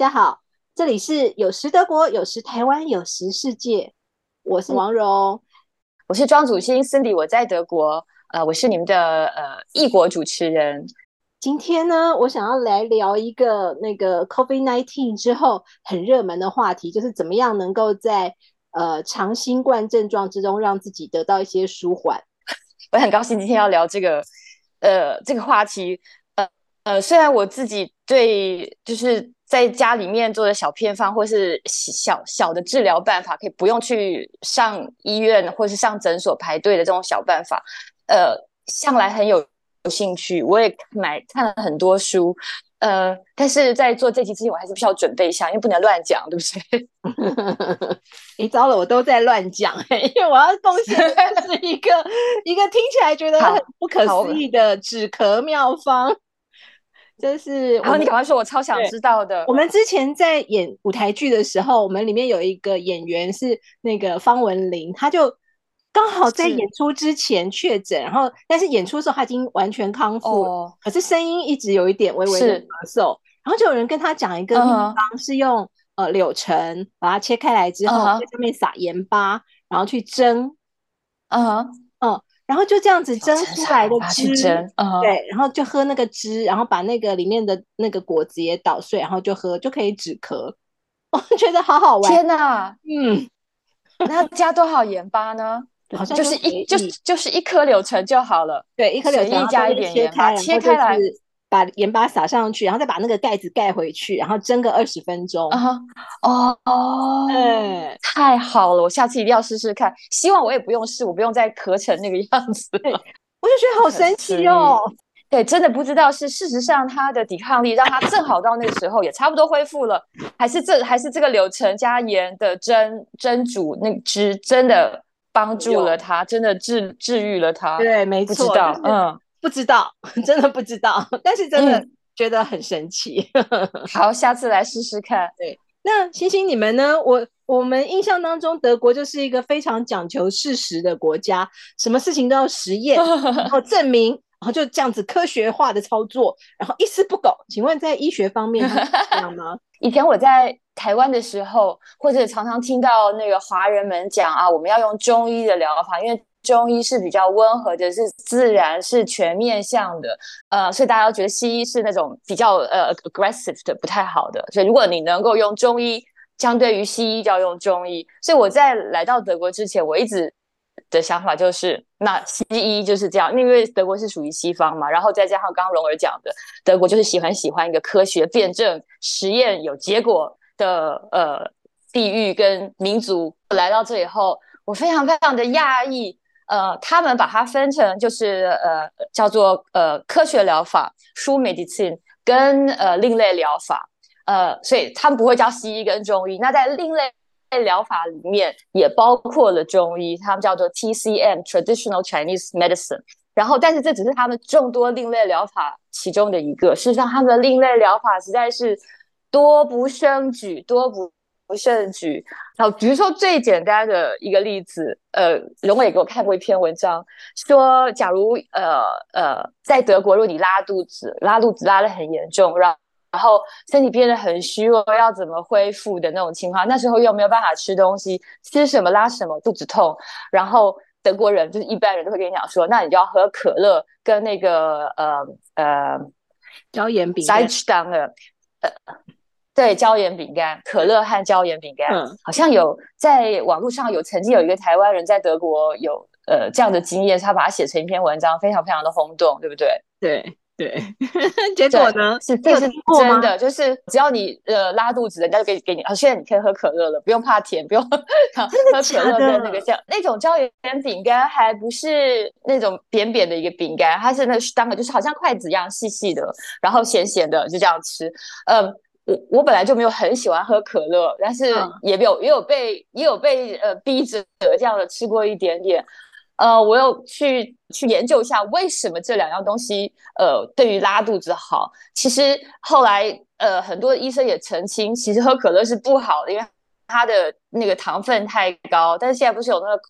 家好，这里是有时德国，有时台湾，有时世界。我是王蓉，我是庄祖新 Cindy，我在德国，呃，我是你们的呃异国主持人。今天呢，我想要来聊一个那个 COVID nineteen 之后很热门的话题，就是怎么样能够在呃长新冠症状之中让自己得到一些舒缓。我很高兴今天要聊这个呃这个话题。呃呃，虽然我自己对就是。在家里面做的小偏方，或是小小的治疗办法，可以不用去上医院或是上诊所排队的这种小办法，呃，向来很有有兴趣。我也买看了很多书，呃，但是在做这期之前，我还是必须要准备一下，因为不能乱讲，对不对？你糟了，我都在乱讲，因为我要贡献的是一个一个听起来觉得很不可思议的止咳妙方。就是，然后你赶快说，我超想知道的。我们之前在演舞台剧的时候，我们里面有一个演员是那个方文琳，他就刚好在演出之前确诊，然后但是演出的时候他已经完全康复，可是声音一直有一点微微的咳嗽。然后就有人跟他讲一个秘方，是用呃柳橙把它切开来之后，在上面撒盐巴，然后去蒸。嗯嗯。然后就这样子蒸出来的汁，对，然后就喝那个汁，然后把那个里面的那个果子也捣碎，然后就喝，就可以止咳。我觉得好好玩！天哪，嗯，那加多少盐巴呢？好像就是一就就是一颗柳橙就好了。对，一颗柳橙加一点盐巴，切开来。把盐巴撒上去，然后再把那个盖子盖回去，然后蒸个二十分钟。哦哦，太好了！我下次一定要试试看。希望我也不用试，我不用再咳成那个样子。我就觉得好神奇哦。对，真的不知道是事实上他的抵抗力让他正好到那个时候也差不多恢复了，还是这还是这个流程加盐的蒸蒸煮那汁真的帮助了他，真的治治愈了他。对，没错。不知道，嗯。不知道，真的不知道，但是真的觉得很神奇。好，下次来试试看。对，那星星你们呢？我我们印象当中，德国就是一个非常讲求事实的国家，什么事情都要实验，然后 证明，然后就这样子科学化的操作，然后一丝不苟。请问在医学方面这样吗？以前我在台湾的时候，或者常常听到那个华人们讲啊，我们要用中医的疗法，因为。中医是比较温和的，是自然，是全面向的，呃，所以大家都觉得西医是那种比较呃 aggressive 的，不太好的。所以如果你能够用中医，相对于西医就要用中医。所以我在来到德国之前，我一直的想法就是，那西医就是这样，因为德国是属于西方嘛，然后再加上刚刚蓉儿讲的，德国就是喜欢喜欢一个科学辩证、实验有结果的呃地域跟民族。来到这以后，我非常非常的讶异。呃，他们把它分成就是呃叫做呃科学疗法 （true medicine） 跟呃另类疗法，呃，所以他们不会叫西医跟中医。那在另类疗法里面也包括了中医，他们叫做 TCM（traditional Chinese medicine）。然后，但是这只是他们众多另类疗法其中的一个。事实上，他们的另类疗法实在是多不胜举，多不。不胜举。好，比如说最简单的一个例子，呃，荣伟给我看过一篇文章，说假如呃呃，在德国，如果你拉肚子，拉肚子拉的很严重，然然后身体变得很虚弱，要怎么恢复的那种情况，那时候又没有办法吃东西，吃什么拉什么，肚子痛，然后德国人就是一般人都会跟你讲说，那你就要喝可乐跟那个呃呃椒盐饼干的呃。对椒盐饼干，可乐和椒盐饼干，嗯好像有在网络上有曾经有一个台湾人在德国有呃这样的经验，他把它写成一篇文章，非常非常的轰动，对不对？对对，结果呢是这是真的，就是只要你呃拉肚子，人家就给给你，啊，现在你可以喝可乐了，不用怕甜，不用 喝可乐跟那个叫那种椒盐饼干，还不是那种扁扁的一个饼干，它是那当个就是好像筷子一样细细的，然后咸咸的，就这样吃，嗯。我我本来就没有很喜欢喝可乐，但是也有也有被也有被呃逼着这样的吃过一点点，呃，我有去去研究一下为什么这两样东西呃对于拉肚子好。其实后来呃很多医生也澄清，其实喝可乐是不好的，因为它的那个糖分太高，但是现在不是有那个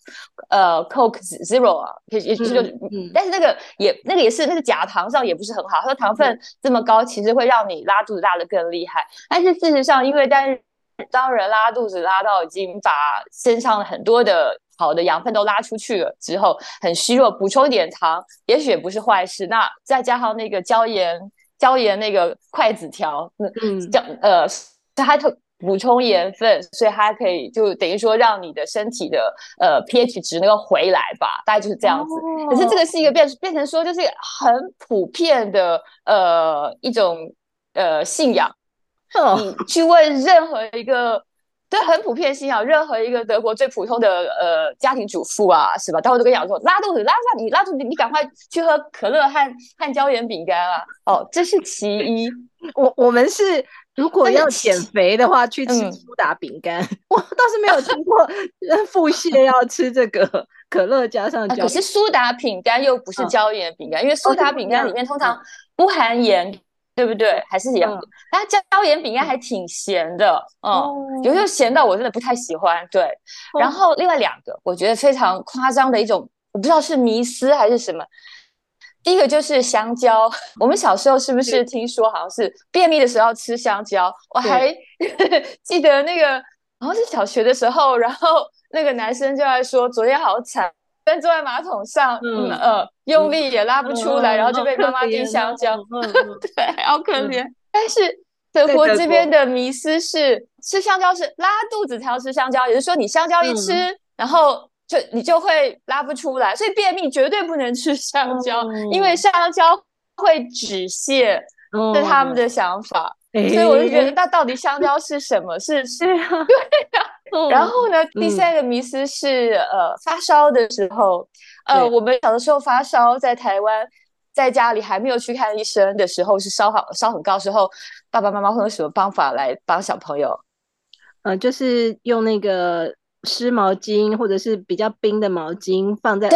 呃 Coke Zero 啊，也也就是，但是那个也那个也是那个假糖上也不是很好，它的糖分这么高，其实会让你拉肚子拉的更厉害。但是事实上，因为但是当人拉肚子拉到已经把身上很多的好的养分都拉出去了之后，很虚弱，补充一点糖也许也不是坏事。那再加上那个椒盐椒盐那个筷子条，嗯椒呃它特。补充盐分，所以它可以就等于说让你的身体的呃 pH 值能够回来吧，大概就是这样子。可是这个是一个变变成说就是很普遍的呃一种呃信仰。你去问任何一个对很普遍信仰，任何一个德国最普通的呃家庭主妇啊，是吧？他会都跟你讲说拉肚子拉上你拉肚子你赶快去喝可乐和和椒盐饼干啊。哦，这是其一。我我们是。如果要减肥的话，去吃苏打饼干。我倒是没有听过腹泻要吃这个可乐加上椒。可是苏打饼干又不是椒盐饼干，因为苏打饼干里面通常不含盐，对不对？还是盐？它椒盐饼干还挺咸的，嗯，有时候咸到我真的不太喜欢。对，然后另外两个我觉得非常夸张的一种，我不知道是迷思还是什么。第一个就是香蕉，我们小时候是不是听说好像是便秘的时候要吃香蕉？我还 记得那个好像是小学的时候，然后那个男生就在说昨天好惨，但坐在马桶上，嗯呃，用力也拉不出来，然后就被妈妈递香蕉，对，好可怜。但是德国这边的迷思是吃香蕉是拉肚子才要吃香蕉，也就是说你香蕉一吃，然后。就你就会拉不出来，所以便秘绝对不能吃香蕉，因为香蕉会止泻，是他们的想法。所以我就觉得，那到底香蕉是什么？是 是啊，对啊。然后呢，第三个迷思是，呃，发烧的时候，呃，我们小的时候发烧，在台湾，在家里还没有去看医生的时候，是烧好烧很高时候，爸爸妈妈会用什么方法来帮小朋友？呃，就是用那个。湿毛巾或者是比较冰的毛巾放在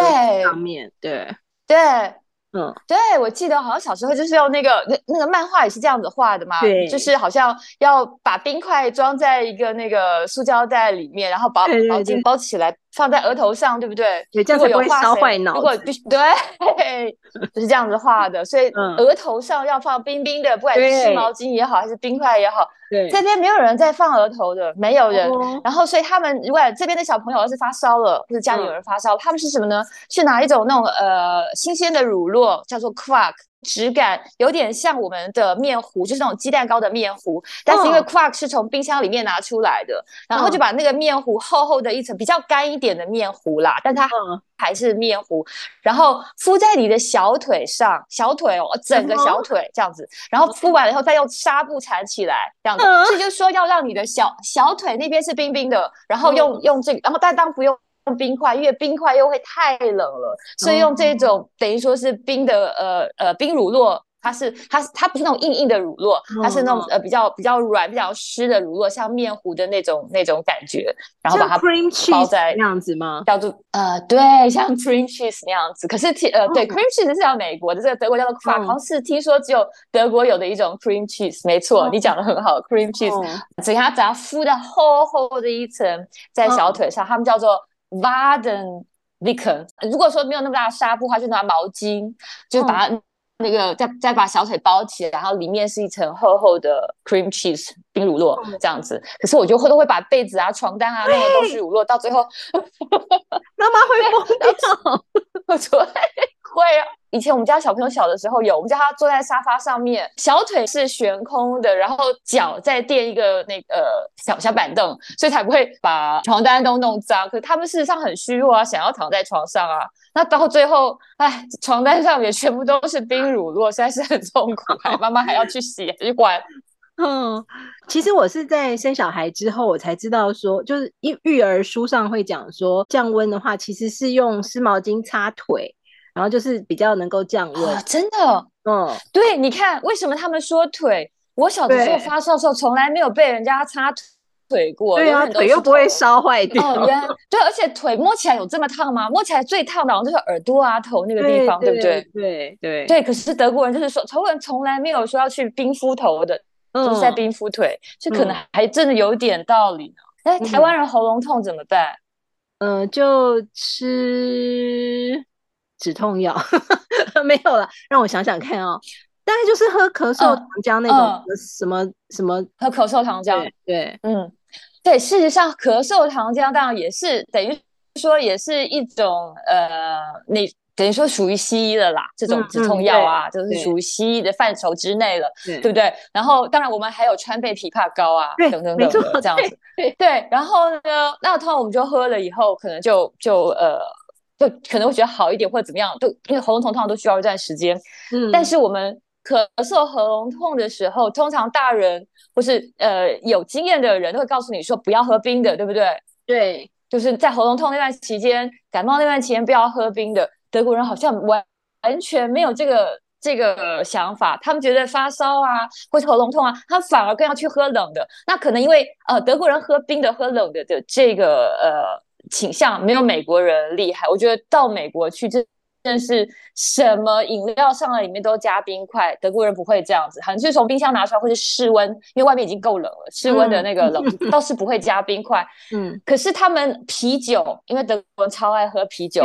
上面，对。对。嗯，对，我记得好像小时候就是用那个那那个漫画也是这样子画的嘛，对，就是好像要把冰块装在一个那个塑胶袋里面，然后把毛巾包起来放在额头上，对不对？对，这样子不会烧坏脑。如果必须对，就 是这样子画的，所以额头上要放冰冰的，不管是湿毛巾也好，还是冰块也好。对，这边没有人在放额头的，没有人。然后，所以他们如果这边的小朋友要是发烧了，或者家里有人发烧，他们是什么呢？是拿一种那种呃新鲜的乳酪，叫做 Quark。质感有点像我们的面糊，就是那种鸡蛋糕的面糊，但是因为 Quark 是从冰箱里面拿出来的，然后就把那个面糊厚厚的一层比较干一点的面糊啦，但它还是面糊，然后敷在你的小腿上，小腿哦，整个小腿这样子，然后敷完了以后再用纱布缠起来，这样子，所以就说要让你的小小腿那边是冰冰的，然后用用这个，然后但当不用。用冰块，因为冰块又会太冷了，所以用这种等于说是冰的呃呃冰乳酪，它是它它不是那种硬硬的乳酪，它是那种呃比较比较软、比较湿的乳酪，像面糊的那种那种感觉，然后把它包在那样子吗？叫做呃对，像 cream cheese 那样子。可是呃对 cream cheese 是叫美国的，这个德国叫做好像是听说只有德国有的一种 cream cheese。没错，你讲的很好，cream cheese，只要只要敷的厚厚的一层在小腿上，他们叫做。Vaden v i c k e r 如果说没有那么大的纱布的话，就拿毛巾，就把它那个再再把小腿包起来，然后里面是一层厚厚的 cream cheese 冰乳酪这样子。可是我就会都会把被子啊、床单啊弄的都是乳酪，到最后。妈妈会疯掉。对，会。以前我们家小朋友小的时候有，我们叫他坐在沙发上面，小腿是悬空的，然后脚再垫一个那个小小板凳，所以才不会把床单都弄脏。可他们事实上很虚弱啊，想要躺在床上啊，那到最后，哎，床单上面全部都是冰乳酪，实在是很痛苦，妈妈还要去洗去管。嗯，其实我是在生小孩之后，我才知道说，就是育育儿书上会讲说，降温的话其实是用湿毛巾擦腿。然后就是比较能够降温，真的，嗯，对，你看为什么他们说腿？我小的时候发烧的时候，从来没有被人家擦腿过，对啊，腿又不会烧坏掉。哦，原来对，而且腿摸起来有这么烫吗？摸起来最烫的好像就是耳朵啊、头那个地方，对不对？对对对。可是德国人就是说，德国人从来没有说要去冰敷头的，就是在冰敷腿，这可能还真的有点道理呢。那台湾人喉咙痛怎么办？嗯，就吃止痛药，没有了。让我想想看哦，大概就是喝咳嗽糖浆那种什么什么，喝咳嗽糖浆。对，嗯，对。事实上，咳嗽糖浆当然也是等于说也是一种呃，你。等于说属于西医的啦，这种止痛药啊，就是属于西医的范畴之内了，对不对？然后当然我们还有川贝枇杷膏啊，等等等的这样子，对。然后呢，那通常我们就喝了以后，可能就就呃，就可能会觉得好一点或者怎么样，就因为喉咙痛通常都需要一段时间。嗯。但是我们咳嗽喉咙痛的时候，通常大人或是呃有经验的人都会告诉你说不要喝冰的，对不对？对，就是在喉咙痛那段期间，感冒那段期间不要喝冰的。德国人好像完完全没有这个这个想法，他们觉得发烧啊或是喉咙痛啊，他反而更要去喝冷的。那可能因为呃德国人喝冰的喝冷的的这个呃倾向没有美国人厉害。我觉得到美国去真真是什么饮料上来里面都加冰块，德国人不会这样子，好像是从冰箱拿出来或是室温，因为外面已经够冷了，室温的那个冷 倒是不会加冰块。嗯，可是他们啤酒，因为德国人超爱喝啤酒，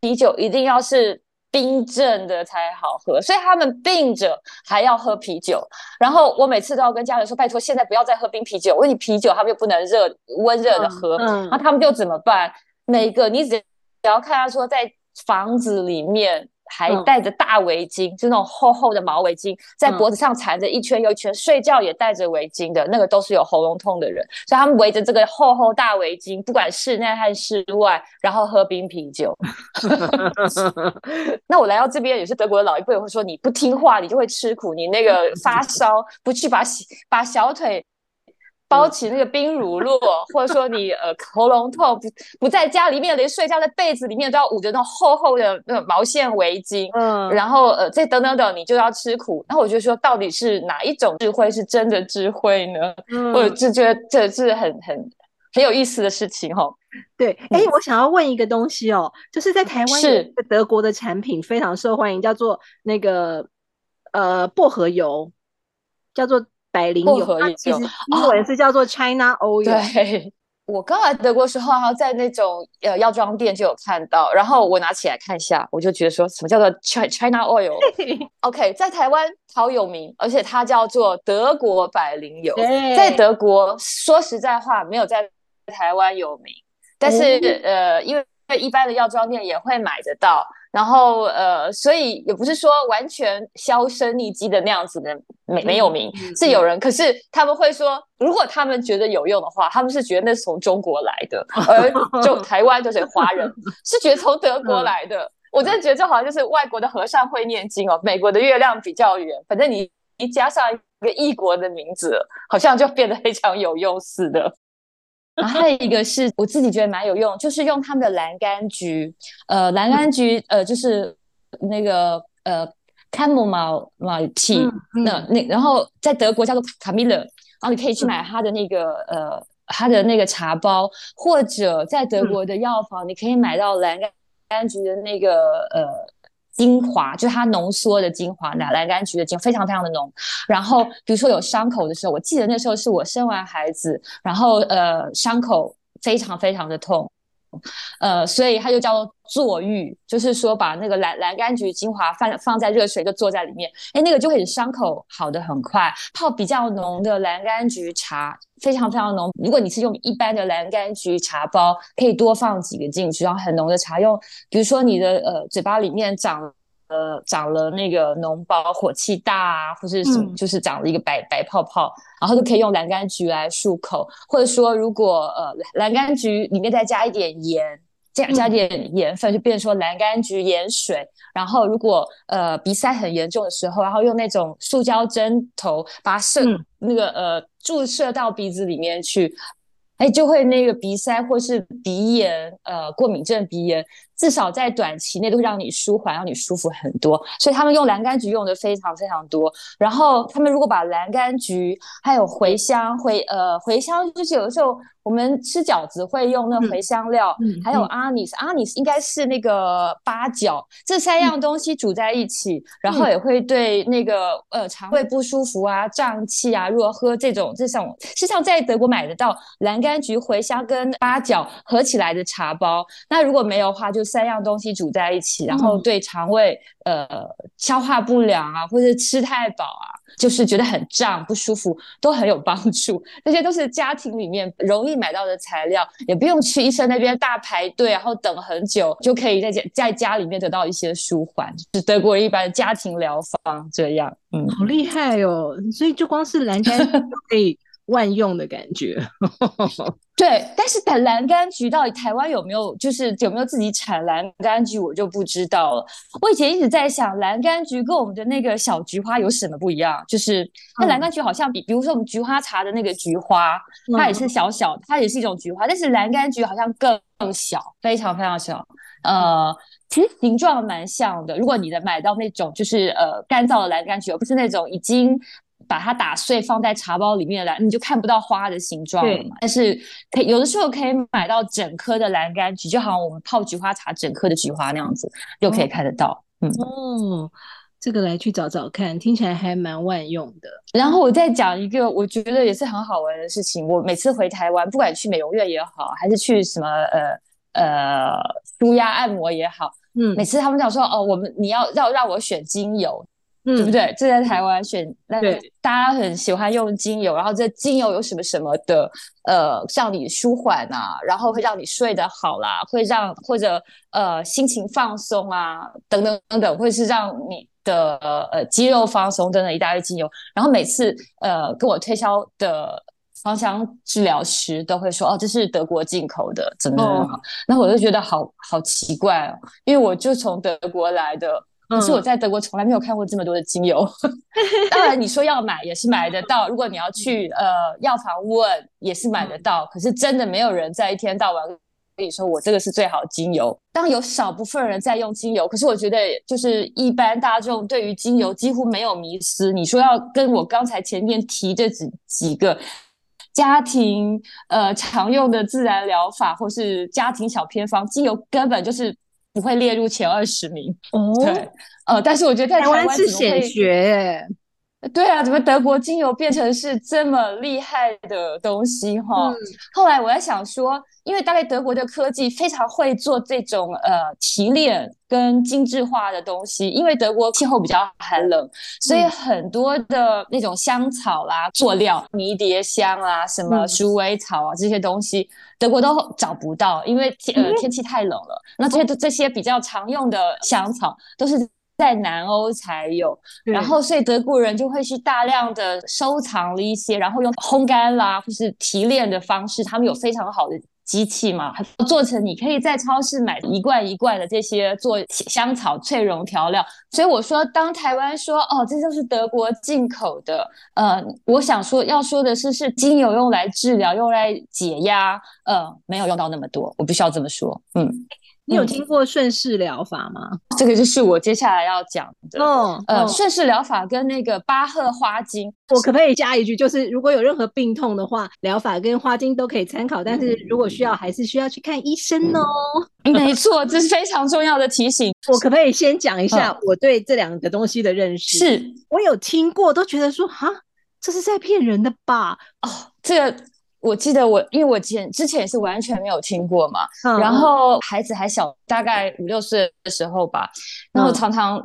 啤酒一定要是冰镇的才好喝，所以他们病着还要喝啤酒。然后我每次都要跟家人说，拜托现在不要再喝冰啤酒，我问你啤酒他们又不能热温热的喝，那他们就怎么办？每个你只只要看他说在。房子里面还戴着大围巾，就那种厚厚的毛围巾，在脖子上缠着一圈又一圈，睡觉也戴着围巾的那个都是有喉咙痛的人，所以他们围着这个厚厚大围巾，不管室内还是室外，然后喝冰啤酒。那我来到这边也是德国的老一辈会说，你不听话，你就会吃苦，你那个发烧不去把把小腿。包起那个冰乳酪，或者说你呃喉咙痛不不在家里面，连睡觉在被子里面都要捂着那种厚厚的那种毛线围巾，嗯，然后呃这等等等，你就要吃苦。那我就说，到底是哪一种智慧是真的智慧呢？我就觉得这是很很很有意思的事情哦。对，哎，我想要问一个东西哦，就是在台湾有一个德国的产品非常受欢迎，叫做那个呃薄荷油，叫做。百灵油，它其实英文是叫做 China Oil。对，我刚来德国时候，哈，在那种呃药妆店就有看到，然后我拿起来看一下，我就觉得说什么叫做 China Oil？OK，在台湾超有名，而且它叫做德国百灵油，在德国说实在话没有在台湾有名，但是呃，因为一般的药妆店也会买得到。然后呃，所以也不是说完全销声匿迹的那样子的没没有名，是有人，可是他们会说，如果他们觉得有用的话，他们是觉得那是从中国来的，而就 台湾就是华人是觉得从德国来的。我真的觉得这好像就是外国的和尚会念经哦，美国的月亮比较圆，反正你一加上一个异国的名字，好像就变得非常有用似的。然后还有一个是我自己觉得蛮有用，就是用他们的蓝柑橘，呃，蓝柑橘，呃，就是那个呃，Camomile tea，那那然后在德国叫做卡米勒，然后你可以去买它的那个呃，它的那个茶包，或者在德国的药房你可以买到蓝柑柑橘的那个呃。精华就是它浓缩的精华，奶蓝柑橘的精非常非常的浓。然后比如说有伤口的时候，我记得那时候是我生完孩子，然后呃伤口非常非常的痛。呃，所以它就叫做坐浴，就是说把那个蓝蓝柑橘精华放放在热水，就坐在里面，哎，那个就会伤口好的很快。泡比较浓的蓝柑橘茶，非常非常浓。如果你是用一般的蓝柑橘茶包，可以多放几个进去，然后很浓的茶用。比如说你的呃嘴巴里面长。呃，长了那个脓包，火气大啊，或是什么，就是长了一个白白泡泡，然后就可以用蓝柑橘来漱口，或者说如果呃蓝柑橘里面再加一点盐，加加点盐分，就变成说蓝柑橘盐水。然后如果呃鼻塞很严重的时候，然后用那种塑胶针头把它射那个呃注射到鼻子里面去。哎，就会那个鼻塞或是鼻炎，呃，过敏症鼻炎至少在短期内都会让你舒缓，让你舒服很多。所以他们用蓝柑橘用的非常非常多。然后他们如果把蓝柑橘还有茴香，茴呃茴香就是有的时候。我们吃饺子会用那茴香料，还有阿尼斯，阿尼斯应该是那个八角，这三样东西煮在一起，然后也会对那个呃肠胃不舒服啊、胀气啊，如果喝这种这种，实际上在德国买得到蓝柑橘、茴香跟八角合起来的茶包。那如果没有的话，就三样东西煮在一起，然后对肠胃呃消化不良啊，或者吃太饱啊。就是觉得很胀不舒服，都很有帮助。这些都是家庭里面容易买到的材料，也不用去医生那边大排队，然后等很久，就可以在家在家里面得到一些舒缓。是德国人一般的家庭疗方这样。嗯，好厉害哦！所以就光是蓝山就可以。万用的感觉，对。但是但蓝柑橘到底台湾有没有，就是有没有自己产蓝柑橘，我就不知道了。我以前一直在想，蓝柑橘跟我们的那个小菊花有什么不一样？就是那蓝柑橘好像比，比如说我们菊花茶的那个菊花，它也是小小，它也是一种菊花，但是蓝柑橘好像更小，非常非常小。呃，其实形状蛮像的。如果你的买到那种就是呃干燥的蓝柑橘，而不是那种已经。把它打碎放在茶包里面来，你就看不到花的形状了嘛。但是可有的时候可以买到整颗的蓝柑橘，就好像我们泡菊花茶整颗的菊花那样子，又可以看得到。嗯哦，这个来去找找看，听起来还蛮万用的。然后我再讲一个，我觉得也是很好玩的事情。我每次回台湾，不管去美容院也好，还是去什么呃呃舒压按摩也好，嗯，每次他们讲说哦，我们你要要让我选精油。对不对？这在台湾选，那大家很喜欢用精油，然后这精油有什么什么的，呃，让你舒缓啊，然后会让你睡得好啦，会让或者呃心情放松啊，等等等等，或是让你的呃肌肉放松等等一大堆精油。然后每次呃跟我推销的芳香治疗师都会说，哦，这是德国进口的，怎么怎么好，那我就觉得好好奇怪哦，因为我就从德国来的。可是我在德国从来没有看过这么多的精油。当然，你说要买也是买得到。如果你要去呃药房问，也是买得到。可是真的没有人在一天到晚跟你说我这个是最好的精油。当有少部分人在用精油，可是我觉得就是一般大众对于精油几乎没有迷失。你说要跟我刚才前面提这几几个家庭呃常用的自然疗法，或是家庭小偏方，精油根本就是。不会列入前二十名哦。对，呃，但是我觉得在台湾是显学，对啊，怎么德国精油变成是这么厉害的东西哈？后来我在想说。因为大概德国的科技非常会做这种呃提炼跟精致化的东西，因为德国气候比较寒冷，所以很多的那种香草啦、佐料、迷迭香啊、什么鼠尾草啊这些东西，德国都找不到，因为天呃天气太冷了。那这些这些比较常用的香草都是。在南欧才有，然后所以德国人就会去大量的收藏了一些，然后用烘干啦或是提炼的方式，他们有非常好的机器嘛，做成你可以在超市买一罐一罐的这些做香草脆溶调料。所以我说，当台湾说哦，这就是德国进口的，呃，我想说要说的是，是精油用来治疗、用来解压，呃，没有用到那么多，我必须要这么说，嗯。你有听过顺势疗法吗？这个就是我接下来要讲的。哦，呃，顺势疗法跟那个巴赫花精，我可不可以加一句，就是如果有任何病痛的话，疗法跟花精都可以参考，但是如果需要，还是需要去看医生哦。没错，这是非常重要的提醒。我可不可以先讲一下我对这两个东西的认识？是我有听过，都觉得说，哈，这是在骗人的吧？哦，这个。我记得我，因为我前之前也是完全没有听过嘛，然后孩子还小，大概五六岁的时候吧，然后常常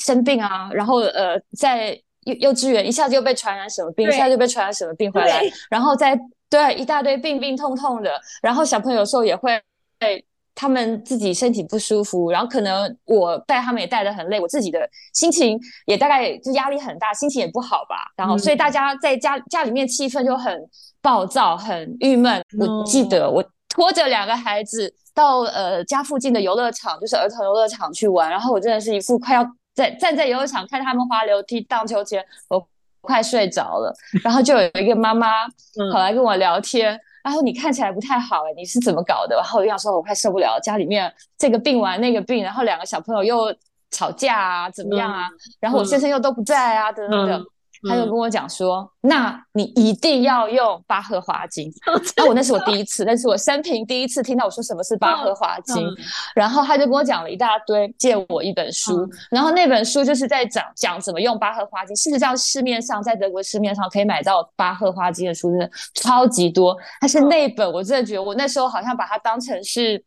生病啊，然后呃，在幼幼稚园一下子又被传染什么病，一下子又被传染什么病回来，然后在对一大堆病病痛痛的，然后小朋友有时候也会被他们自己身体不舒服，然后可能我带他们也带的很累，我自己的心情也大概就压力很大，心情也不好吧，然后所以大家在家家里面气氛就很。暴躁，很郁闷。我记得我拖着两个孩子到呃家附近的游乐场，就是儿童游乐场去玩。然后我真的是一副快要在站在游乐场看他们滑楼梯、荡秋千，我快睡着了。然后就有一个妈妈跑来跟我聊天，然后你看起来不太好哎，你是怎么搞的？然后我就想说，我快受不了，家里面这个病完那个病，然后两个小朋友又吵架啊，怎么样啊？然后我先生又都不在啊，等等等。他就跟我讲说：“那你一定要用巴赫花精。”那我那是我第一次，那是我生平第一次听到我说什么是巴赫花精。然后他就跟我讲了一大堆，借我一本书。然后那本书就是在讲讲怎么用巴赫花精。事实上，市面上在德国市面上可以买到巴赫花精的书真的超级多。但是那本我真的觉得，我那时候好像把它当成是。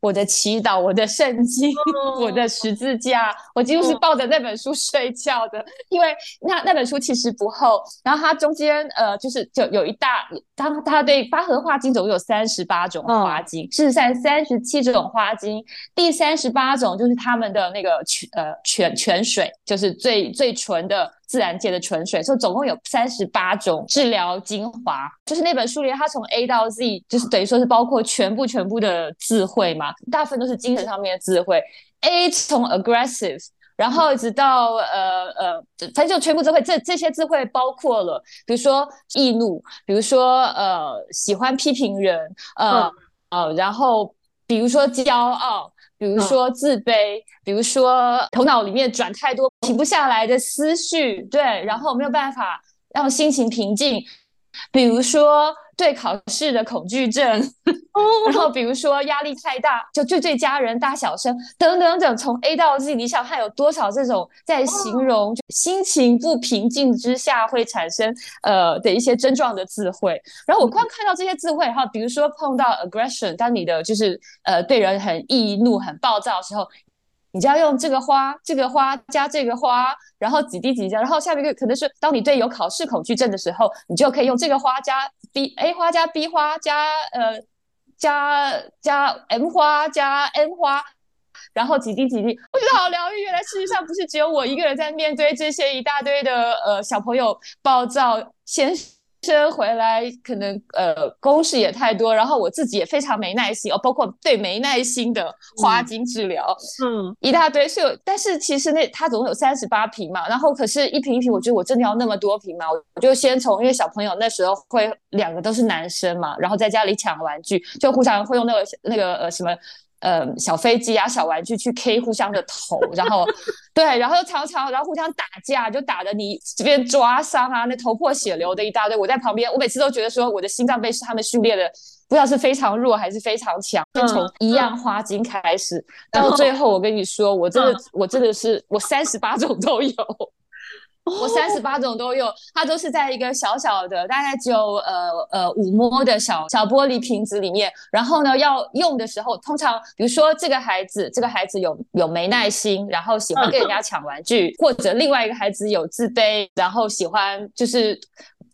我的祈祷，我的圣经，我的十字架，我几乎是抱着那本书睡觉的。因为那那本书其实不厚，然后它中间呃，就是就有一大，它它对八合花精总共有三十八种花精，事实上三十七种花精，第三十八种就是他们的那个泉呃泉泉水，就是最最纯的。自然界的纯水，所以总共有三十八种治疗精华。就是那本书里，它从 A 到 Z，就是等于说是包括全部全部的智慧嘛，大部分都是精神上面的智慧。A 从 aggressive，然后一直到呃呃，反正就全部智慧。这这些智慧包括了，比如说易怒，比如说呃喜欢批评人，呃呃，然后比如说骄傲。比如说自卑，比如说头脑里面转太多停不下来的思绪，对，然后没有办法让心情平静。比如说对考试的恐惧症，然后比如说压力太大，就就对家人大小声等等等，从 A 到 Z，你想看有多少这种在形容心情不平静之下会产生呃的一些症状的智慧。然后我光看到这些智慧哈，比如说碰到 aggression，当你的就是呃对人很易怒、很暴躁的时候。你就要用这个花，这个花加这个花，然后几滴几滴，然后下面一个可能是当你对有考试恐惧症的时候，你就可以用这个花加 B A 花加 B 花加呃加加 M 花加 N 花，然后几滴几滴，我觉得好疗愈。原来事实上不是只有我一个人在面对这些一大堆的呃小朋友暴躁先。生回来可能呃公事也太多，然后我自己也非常没耐心哦，包括对没耐心的花精治疗，嗯，一大堆是有，但是其实那它总共有三十八瓶嘛，然后可是一瓶一瓶，我觉得我真的要那么多瓶嘛，我就先从因为小朋友那时候会两个都是男生嘛，然后在家里抢玩具，就互相会用那个那个呃什么。呃，小飞机啊，小玩具去 K 互相的头，然后对，然后常常然后互相打架，就打的你这边抓伤啊，那头破血流的一大堆。我在旁边，我每次都觉得说我的心脏被他们训练的，不知道是非常弱还是非常强。先从一样花精开始，到最后我跟你说，我真的我真的是我三十八种都有。我三十八种都有，它都是在一个小小的，大概只有呃呃五摸的小小玻璃瓶子里面。然后呢，要用的时候，通常比如说这个孩子，这个孩子有有没耐心，然后喜欢跟人家抢玩具，或者另外一个孩子有自卑，然后喜欢就是。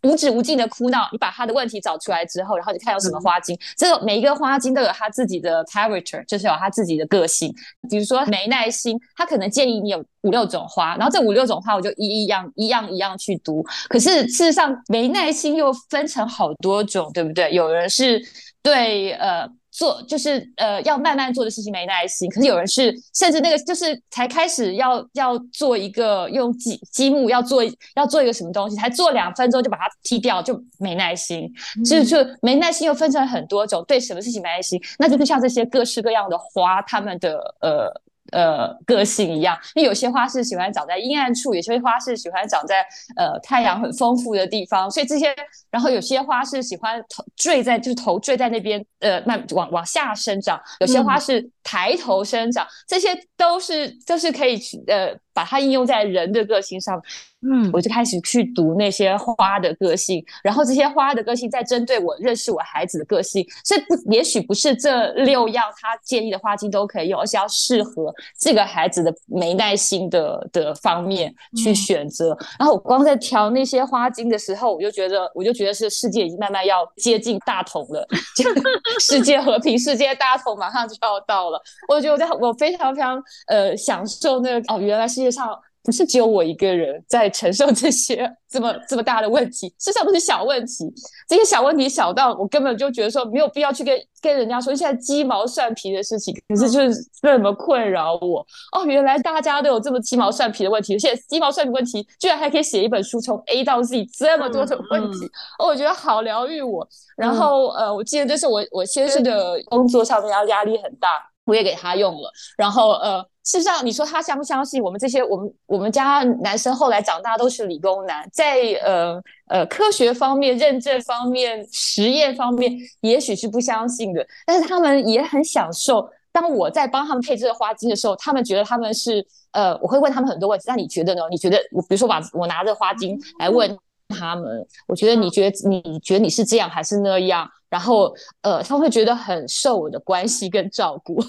无止无尽的哭闹，你把他的问题找出来之后，然后你看有什么花精。这个每一个花精都有他自己的 character，就是有他自己的个性。比如说没耐心，他可能建议你有五六种花，然后这五六种花我就一一样一样一样去读。可是事实上，没耐心又分成好多种，对不对？有人是对呃。做就是呃要慢慢做的事情没耐心，可是有人是甚至那个就是才开始要要做一个用积积木要做要做一个什么东西，才做两分钟就把它踢掉就没耐心，就就没耐心又分成很多种，对什么事情没耐心，那就是像这些各式各样的花，他们的呃。呃，个性一样，因为有些花是喜欢长在阴暗处，有些花是喜欢长在呃太阳很丰富的地方，所以这些，然后有些花是喜欢头坠在，就是头坠在那边，呃，慢往往下生长，有些花是抬头生长，这些都是就是可以去呃。把它应用在人的个性上，嗯，我就开始去读那些花的个性，然后这些花的个性再针对我认识我孩子的个性，所以不，也许不是这六样他建议的花精都可以用，而是要适合这个孩子的没耐心的的方面去选择。然后我光在调那些花精的时候，我就觉得，我就觉得是世界已经慢慢要接近大同了，世界和平，世界大同马上就要到了。我觉得我在我非常非常呃享受那个哦，原来世界。上不是只有我一个人在承受这些这么这么大的问题，事实上都是小问题。这些小问题小到我根本就觉得说没有必要去跟跟人家说现在鸡毛蒜皮的事情，可是就是这么困扰我。哦，原来大家都有这么鸡毛蒜皮的问题，而且鸡毛蒜皮问题居然还可以写一本书，从 A 到 Z 这么多的问题，哦，我觉得好疗愈我。然后呃，我记得这是我我先生的工作上面压压力很大，我也给他用了。然后呃。事实上，你说他相不相信我们这些？我们我们家男生后来长大都是理工男，在呃呃科学方面、认证方面、实验方面，也许是不相信的。但是他们也很享受。当我在帮他们配这个花精的时候，他们觉得他们是呃，我会问他们很多问题。那你觉得呢？你觉得我比如说把我拿着花精来问他们，我觉得你觉得你觉得你是这样还是那样？然后，呃，他们会觉得很受我的关系跟照顾，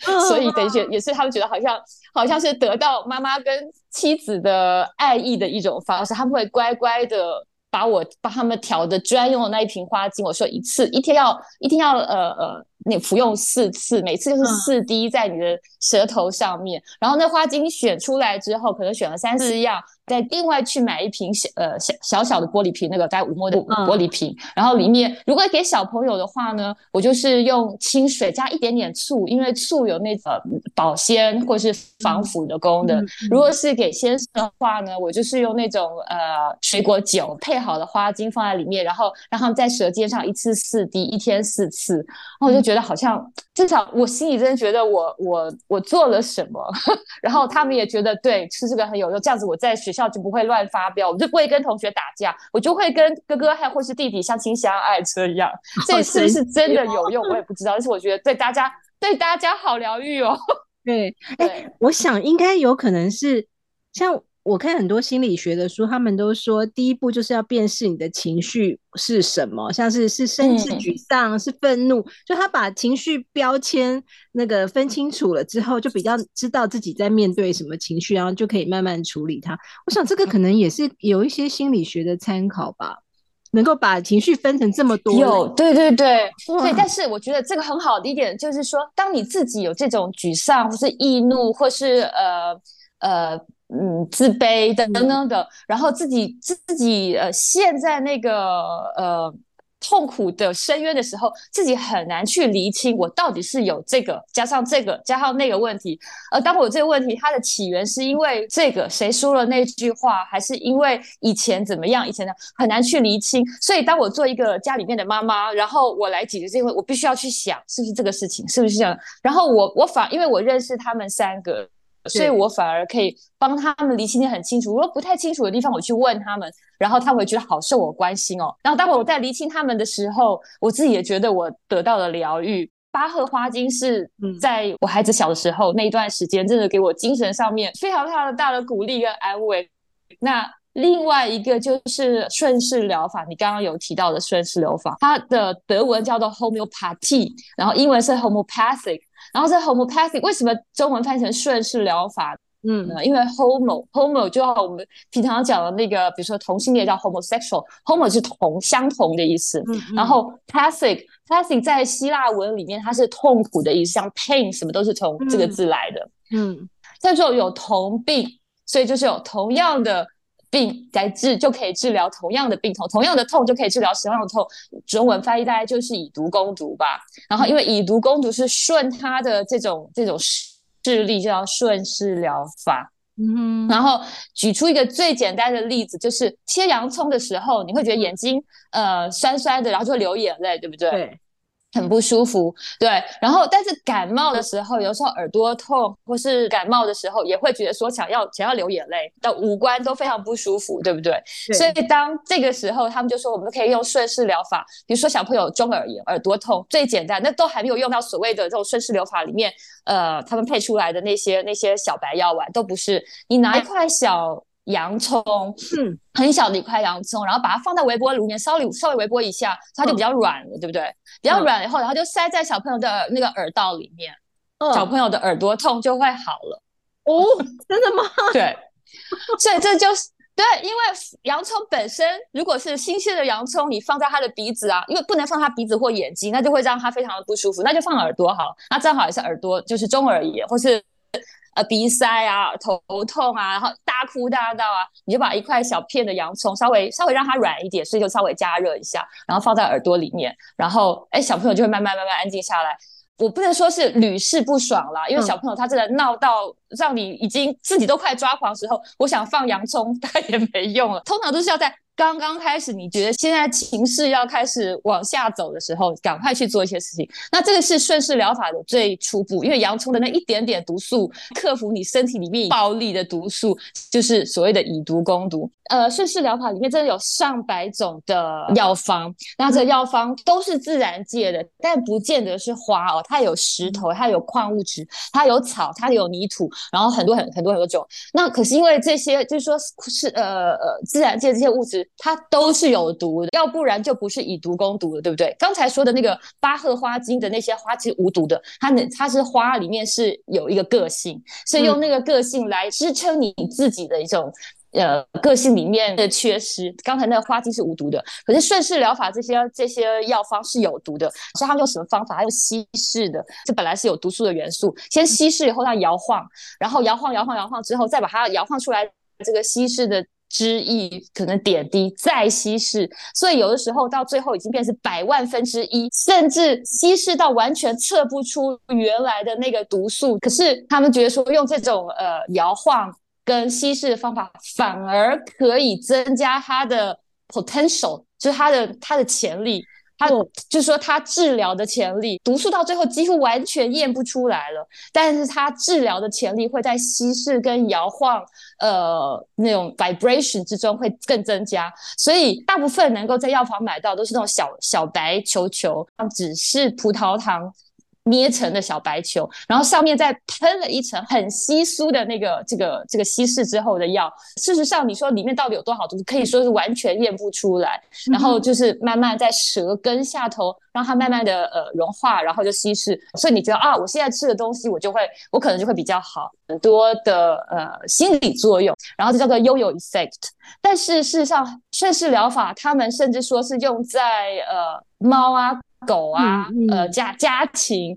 所以等于也是他们觉得好像好像是得到妈妈跟妻子的爱意的一种方式，他们会乖乖的把我帮他们调的专用的那一瓶花精，我说一次一天要一天要呃呃。你服用四次，每次就是四滴在你的舌头上面，然后那花精选出来之后，可能选了三四样，再另外去买一瓶小呃小小小的玻璃瓶，那个带五沫的玻璃瓶，然后里面如果给小朋友的话呢，我就是用清水加一点点醋，因为醋有那个保鲜或是防腐的功能。如果是给先生的话呢，我就是用那种呃水果酒配好的花精放在里面，然后让他们在舌尖上一次四滴，一天四次，然后我就觉得。好像至少我心里真的觉得我我我做了什么，然后他们也觉得对吃这个很有用，这样子我在学校就不会乱发飙，我就不会跟同学打架，我就会跟哥哥还或是弟弟相亲相爱这样。这是不是真的有用？我也不知道，但是我觉得对大家对大家好疗愈哦。对，哎，我想应该有可能是像。我看很多心理学的书，他们都说第一步就是要辨识你的情绪是什么，像是是生气、沮丧、是愤怒，就他把情绪标签那个分清楚了之后，就比较知道自己在面对什么情绪，然后就可以慢慢处理它。我想这个可能也是有一些心理学的参考吧，能够把情绪分成这么多。有，对对对对。但是我觉得这个很好的一点就是说，当你自己有这种沮丧，或是易怒，或是呃呃。嗯，自卑等等等等，然后自己自己呃陷在那个呃痛苦的深渊的时候，自己很难去厘清我到底是有这个加上这个加上那个问题。而当我这个问题它的起源是因为这个谁说了那句话，还是因为以前怎么样？以前的很难去厘清。所以当我做一个家里面的妈妈，然后我来解决这个，我必须要去想是不是这个事情，是不是这样？然后我我反因为我认识他们三个。所以我反而可以帮他们理清的很清楚。如果不太清楚的地方，我去问他们，然后他们会觉得好受我关心哦。然后待会我在理清他们的时候，我自己也觉得我得到了疗愈。巴赫花精是在我孩子小的时候那一段时间，真的给我精神上面非常非常大的鼓励跟安慰。那另外一个就是顺势疗法，你刚刚有提到的顺势疗法，它的德文叫做 homeopathy，然后英文是 homeopathic。然后在 homeopathy 为什么中文翻译成顺势疗法？嗯，因为 homo homo 就好我们平常讲的那个，比如说同性恋叫 homosexual，homo 是同相同的意思。然后 pathic pathic 在希腊文里面它是痛苦的意思，像 pain 什么都是从这个字来的。嗯，叫做有同病，所以就是有同样的。病来治就可以治疗同样的病痛，同样的痛就可以治疗同样的痛。中文翻译大概就是以毒攻毒吧。然后因为以毒攻毒是顺他的这种这种势力，就叫顺势疗法。嗯，然后举出一个最简单的例子，就是切洋葱的时候，你会觉得眼睛呃酸酸的，然后就会流眼泪，对不对？对。很不舒服，对。然后，但是感冒的时候，有时候耳朵痛，或是感冒的时候，也会觉得说想要想要流眼泪，的五官都非常不舒服，对不对？所以当这个时候，他们就说我们可以用顺势疗法，比如说小朋友中耳炎、耳朵痛，最简单，那都还没有用到所谓的这种顺势疗法里面，呃，他们配出来的那些那些小白药丸都不是，你拿一块小。洋葱，嗯，很小的一块洋葱，然后把它放在微波炉里面，稍微稍微微波一下，它就比较软了，对不对？比较软以后，然后就塞在小朋友的那个耳道里面，小朋友的耳朵痛就会好了。哦，真的吗？对，所以这就是对，因为洋葱本身如果是新鲜的洋葱，你放在他的鼻子啊，因为不能放他鼻子或眼睛，那就会让他非常的不舒服，那就放耳朵好，那正好也是耳朵，就是中耳炎或是。呃，鼻塞啊，头痛啊，然后大哭大闹啊，你就把一块小片的洋葱稍微稍微让它软一点，所以就稍微加热一下，然后放在耳朵里面，然后哎，小朋友就会慢慢慢慢安静下来。我不能说是屡试不爽啦，因为小朋友他真的闹到让你已经自己都快抓狂时候，我想放洋葱 它也没用了，通常都是要在。刚刚开始，你觉得现在情势要开始往下走的时候，赶快去做一些事情。那这个是顺势疗法的最初步，因为洋葱的那一点点毒素，克服你身体里面暴力的毒素，就是所谓的以毒攻毒。呃，顺势疗法里面真的有上百种的药方，那这药方都是自然界的，但不见得是花哦，它有石头，它有矿物质，它有草，它有泥土，然后很多很很多很多种。那可是因为这些，就是说是呃呃自然界这些物质。它都是有毒的，要不然就不是以毒攻毒的，对不对？刚才说的那个巴赫花精的那些花其实无毒的，它能它是花里面是有一个个性，是用那个个性来支撑你自己的一种呃个性里面的缺失。刚才那个花精是无毒的，可是顺势疗法这些这些药方是有毒的，所以他们用什么方法？用稀释的，这本来是有毒素的元素，先稀释以后它摇晃，然后摇晃摇晃摇晃之后，再把它摇晃出来这个稀释的。之一可能点滴再稀释，所以有的时候到最后已经变成百万分之一，甚至稀释到完全测不出原来的那个毒素。可是他们觉得说用这种呃摇晃跟稀释的方法，反而可以增加它的 potential，就是它的它的潜力。它就是说，它治疗的潜力，毒素到最后几乎完全验不出来了，但是它治疗的潜力会在稀释跟摇晃，呃，那种 vibration 之中会更增加。所以大部分能够在药房买到都是那种小小白球球，只是葡萄糖。捏成的小白球，然后上面再喷了一层很稀疏的那个这个这个稀释之后的药。事实上，你说里面到底有多少毒，可以说是完全验不出来。然后就是慢慢在舌根下头让它慢慢的呃融化，然后就稀释。所以你觉得啊，我现在吃的东西我就会我可能就会比较好，很多的呃心理作用，然后这叫做悠悠 effect。但是事实上，顺势疗法他们甚至说是用在呃猫啊。狗啊，呃，家家禽，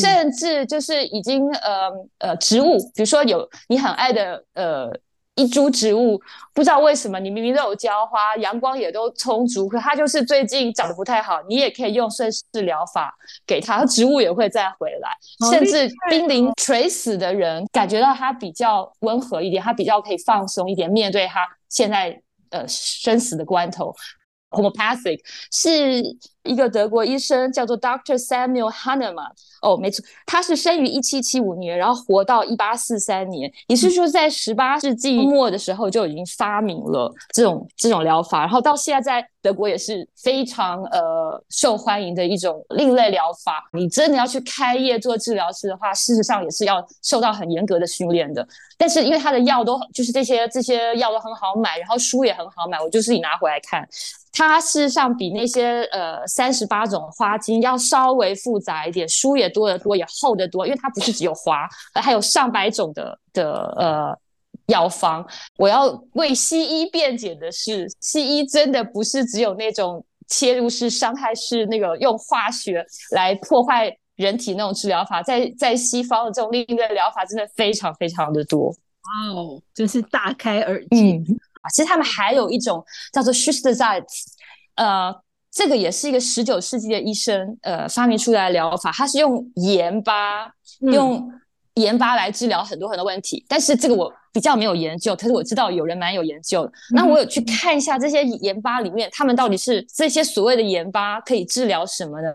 甚至就是已经呃呃植物，比如说有你很爱的呃一株植物，不知道为什么你明明都有浇花，阳光也都充足，可它就是最近长得不太好，你也可以用顺势疗法给它，植物也会再回来，甚至濒临垂死的人感觉到它比较温和一点，它比较可以放松一点，面对它现在呃生死的关头。Homeopathic 是一个德国医生，叫做 Doctor Samuel Hahnemann。哦，没错，他是生于一七七五年，然后活到一八四三年，也是说在十八世纪末的时候就已经发明了这种这种疗法，然后到现在在德国也是非常呃受欢迎的一种另类疗法。你真的要去开业做治疗师的话，事实上也是要受到很严格的训练的。但是因为他的药都就是这些这些药都很好买，然后书也很好买，我就自己拿回来看。它事实上比那些呃三十八种花精要稍微复杂一点，书也多得多，也厚得多，因为它不是只有花，还有上百种的的呃药方。我要为西医辩解的是，西医真的不是只有那种切入式、伤害式那个用化学来破坏人体那种治疗法，在在西方的这种另类疗法真的非常非常的多。哇哦，真是大开耳界。其实他们还有一种叫做 s c h u s t e r z i t e 呃，这个也是一个十九世纪的医生呃发明出来的疗法，它是用盐巴用盐巴来治疗很多很多问题。但是这个我比较没有研究，可是我知道有人蛮有研究的。那我有去看一下这些盐巴里面，他们到底是这些所谓的盐巴可以治疗什么呢？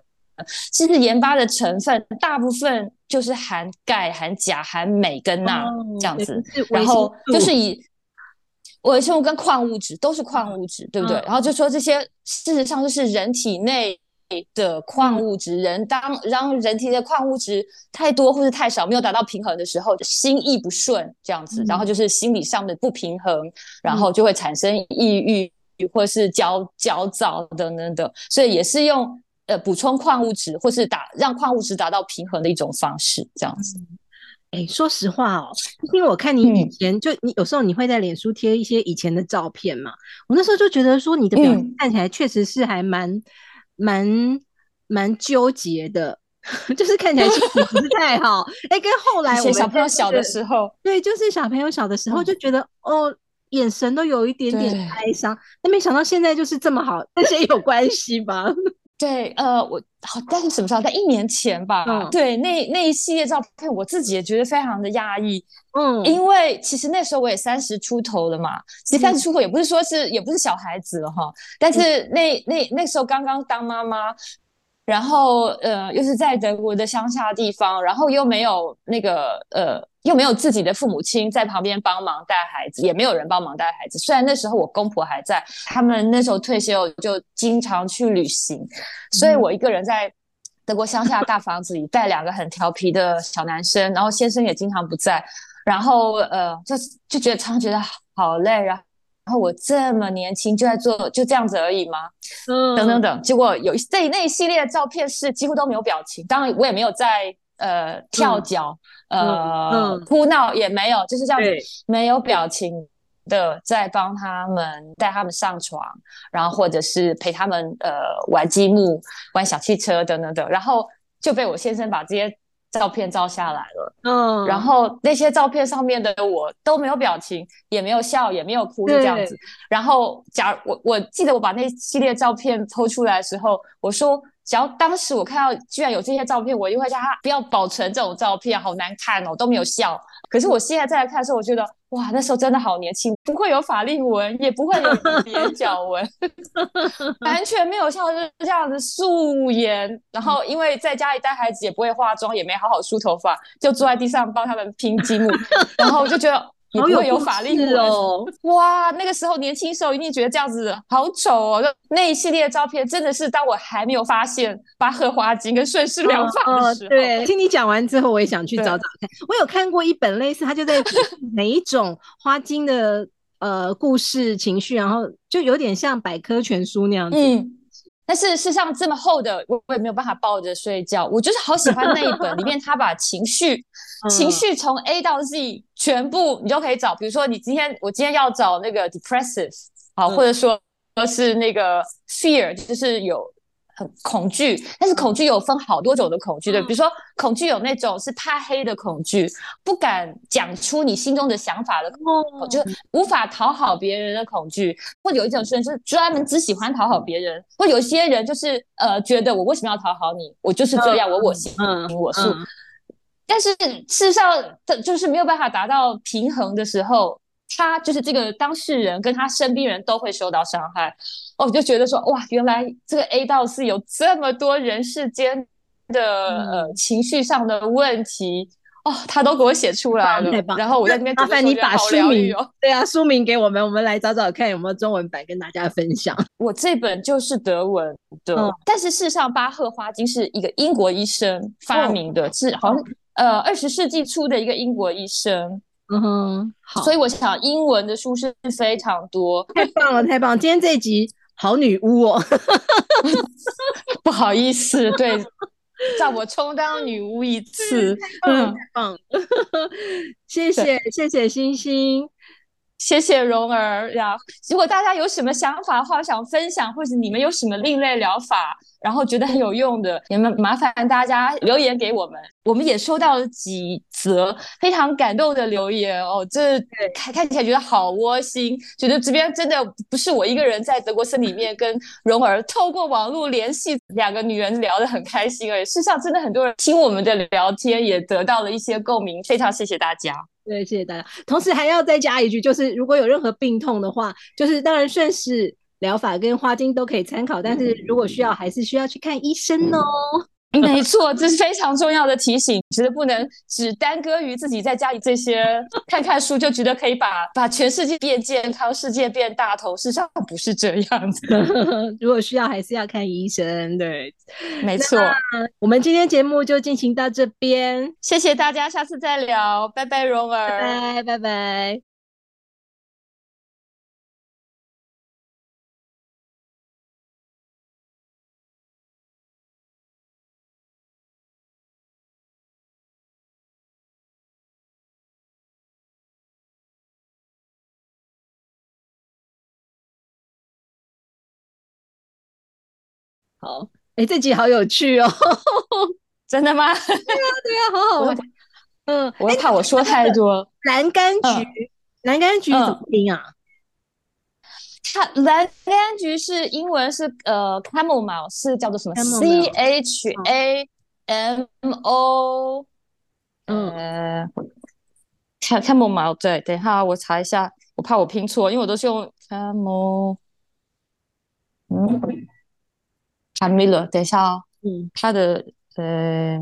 其实盐巴的成分大部分就是含钙、含钾、含镁跟钠这样子，然后就是以。维生物跟矿物质都是矿物质，对不对？然后就说这些事实上就是人体内的矿物质，人当让人体的矿物质太多或是太少没有达到平衡的时候，心意不顺这样子，然后就是心理上的不平衡，然后就会产生抑郁或是焦焦躁等等等，所以也是用呃补充矿物质或是打让矿物质达到平衡的一种方式，这样子。哎，说实话哦，因为我看你以前就你有时候你会在脸书贴一些以前的照片嘛，我那时候就觉得说你的表情看起来确实是还蛮蛮蛮纠结的，就是看起来心情不是太好。哎，跟后来我们小朋友小的时候，对，就是小朋友小的时候就觉得哦，眼神都有一点点哀伤。但没想到现在就是这么好，这些有关系吗？对，呃，我好，但是什么时候？在一年前吧。嗯，对，那那一系列照片，我自己也觉得非常的压抑。嗯，因为其实那时候我也三十出头了嘛，其实三十出头也不是说是也不是小孩子了哈。但是那那那时候刚刚当妈妈，然后呃，又是在德国的乡下地方，然后又没有那个呃。又没有自己的父母亲在旁边帮忙带孩子，也没有人帮忙带孩子。虽然那时候我公婆还在，他们那时候退休就经常去旅行，所以我一个人在德国乡下大房子里带两个很调皮的小男生，然后先生也经常不在，然后呃，就就觉得常常觉得好累啊。然后我这么年轻就在做就这样子而已吗？嗯，等等等。结果有这那一系列的照片是几乎都没有表情，当然我也没有在。呃，跳脚，呃，哭闹也没有，就是这样子，没有表情的在帮他们带他们上床，然后或者是陪他们呃玩积木、玩小汽车等等等，然后就被我先生把这些照片照下来了。嗯，然后那些照片上面的我都没有表情，也没有笑，也没有哭，就这样子。然后假如我我记得我把那系列照片抽出来的时候，我说。只要当时我看到居然有这些照片，我就会叫他不要保存这种照片，好难看哦，都没有笑。可是我现在再来看的时候，我觉得哇，那时候真的好年轻，不会有法令纹，也不会有 眼角纹，完全没有像是这样子素颜。然后因为在家里带孩子，也不会化妆，也没好好梳头发，就坐在地上帮他们拼积木，然后我就觉得。也会有法令纹哦！哇，那个时候年轻时候一定觉得这样子好丑哦。那一系列照片真的是当我还没有发现巴赫花精跟顺势疗法的时候。对，听你讲完之后，我也想去找找看。我有看过一本类似，他就在 每一种花精的呃故事情绪，然后就有点像百科全书那样子。嗯。但是事实上这么厚的，我我也没有办法抱着睡觉。我就是好喜欢那一本，里面他把情绪 情绪从 A 到 Z 全部你都可以找。比如说你今天我今天要找那个 depressive 啊，或者说是那个 fear，就是有。恐惧，但是恐惧有分好多种的恐惧的，比如说恐惧有那种是怕黑的恐惧，不敢讲出你心中的想法的恐惧，就是无法讨好别人的恐惧，或者有一种人是专门只喜欢讨好别人，或有些人就是呃觉得我为什么要讨好你，我就是这样，我我行我素，但是事实上这就是没有办法达到平衡的时候。他就是这个当事人跟他身边人都会受到伤害，哦，我就觉得说哇，原来这个 A 到四有这么多人世间的呃情绪上的问题。哦，他都给我写出来了，然后我在那边麻烦你把书名对啊，书名给我们，我们来找找看有没有中文版跟大家分享。我这本就是德文的，但是事实上巴赫花精是一个英国医生发明的，是好像呃二十世纪初的一个英国医生。嗯哼，好，所以我想英文的书是非常多，太棒了，太棒！今天这一集好女巫哦，不好意思，对，让我充当女巫一次，嗯，棒，谢谢谢谢星星，谢谢蓉儿呀。如果大家有什么想法的话，想分享，或者你们有什么另类疗法？然后觉得很有用的，也们麻烦大家留言给我们。我们也收到了几则非常感动的留言哦，这看看起来觉得好窝心，觉得这边真的不是我一个人在德国森里面跟蓉儿透过网络联系，两个女人聊得很开心而已。事实上，真的很多人听我们的聊天也得到了一些共鸣，非常谢谢大家。对，谢谢大家。同时还要再加一句，就是如果有任何病痛的话，就是当然顺势。疗法跟花精都可以参考，但是如果需要，还是需要去看医生哦。没错，这是非常重要的提醒，觉得不能只耽搁于自己在家里这些看看书，就觉得可以把把全世界变健康，世界变大同。事实上不是这样子，如果需要，还是要看医生。对，没错。我们今天节目就进行到这边，谢谢大家，下次再聊，拜拜，蓉儿，拜拜，拜拜。好，哎，这集好有趣哦。真的吗？对啊，对啊，好好玩。嗯，我怕我说太多。蓝柑橘，蓝柑橘怎么拼啊？它蓝柑橘是英文是呃，camomile 是叫做什么？C H A M O。呃，camomile 对，等一下我查一下，我怕我拼错，因为我都是用 camo。嗯，camomile，等一下哦。嗯，他的呃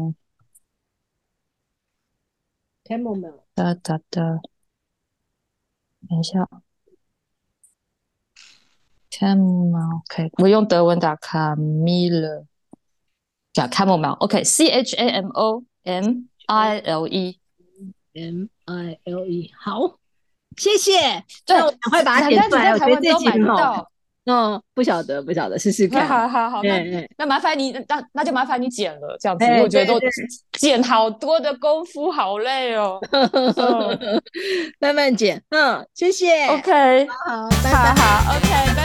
，camomile。哒哒哒，等一下。Camomile，OK，我用德文打 Camille，叫 Camomile，OK，C H A M O M I L E，M I L E，好，谢谢。对，赶快把它点出来，我觉得这集很好。嗯，不晓得，不晓得，试试看。好好好，那那麻烦你，那那就麻烦你剪了，这样子，我觉得剪好多的功夫，好累哦。慢慢剪，嗯，谢谢。OK，好，拜拜。好，OK，拜。